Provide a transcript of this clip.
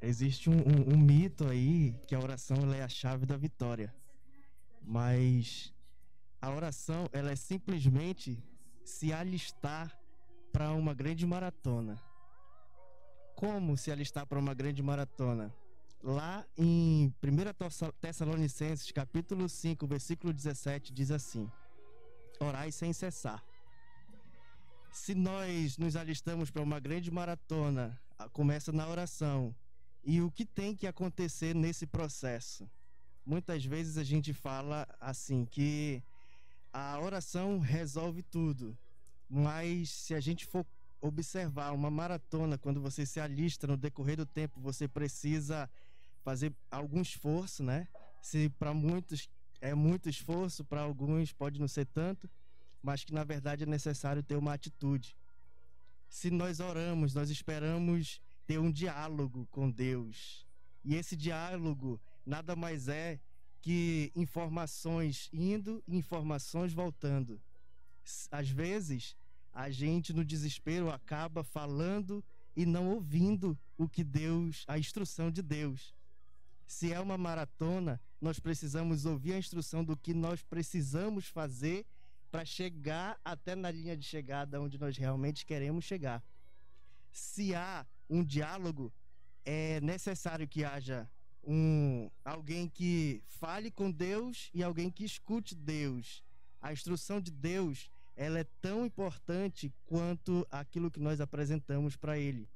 existe um, um, um, mito aí que a oração é a chave da vitória. Mas a oração ela é simplesmente se alistar para uma grande maratona. Como se alistar para uma grande maratona? Lá em 1 Tessalonicenses, capítulo 5, versículo 17, diz assim: Orai sem cessar. Se nós nos alistamos para uma grande maratona, começa na oração. E o que tem que acontecer nesse processo? Muitas vezes a gente fala assim que a oração resolve tudo, mas se a gente for observar uma maratona, quando você se alista no decorrer do tempo, você precisa fazer algum esforço, né? Se para muitos é muito esforço, para alguns pode não ser tanto, mas que na verdade é necessário ter uma atitude. Se nós oramos, nós esperamos ter um diálogo com Deus. E esse diálogo nada mais é que informações indo e informações voltando. Às vezes, a gente no desespero acaba falando e não ouvindo o que Deus, a instrução de Deus. Se é uma maratona, nós precisamos ouvir a instrução do que nós precisamos fazer para chegar até na linha de chegada onde nós realmente queremos chegar. Se há um diálogo, é necessário que haja um alguém que fale com Deus e alguém que escute Deus. A instrução de Deus, ela é tão importante quanto aquilo que nós apresentamos para ele.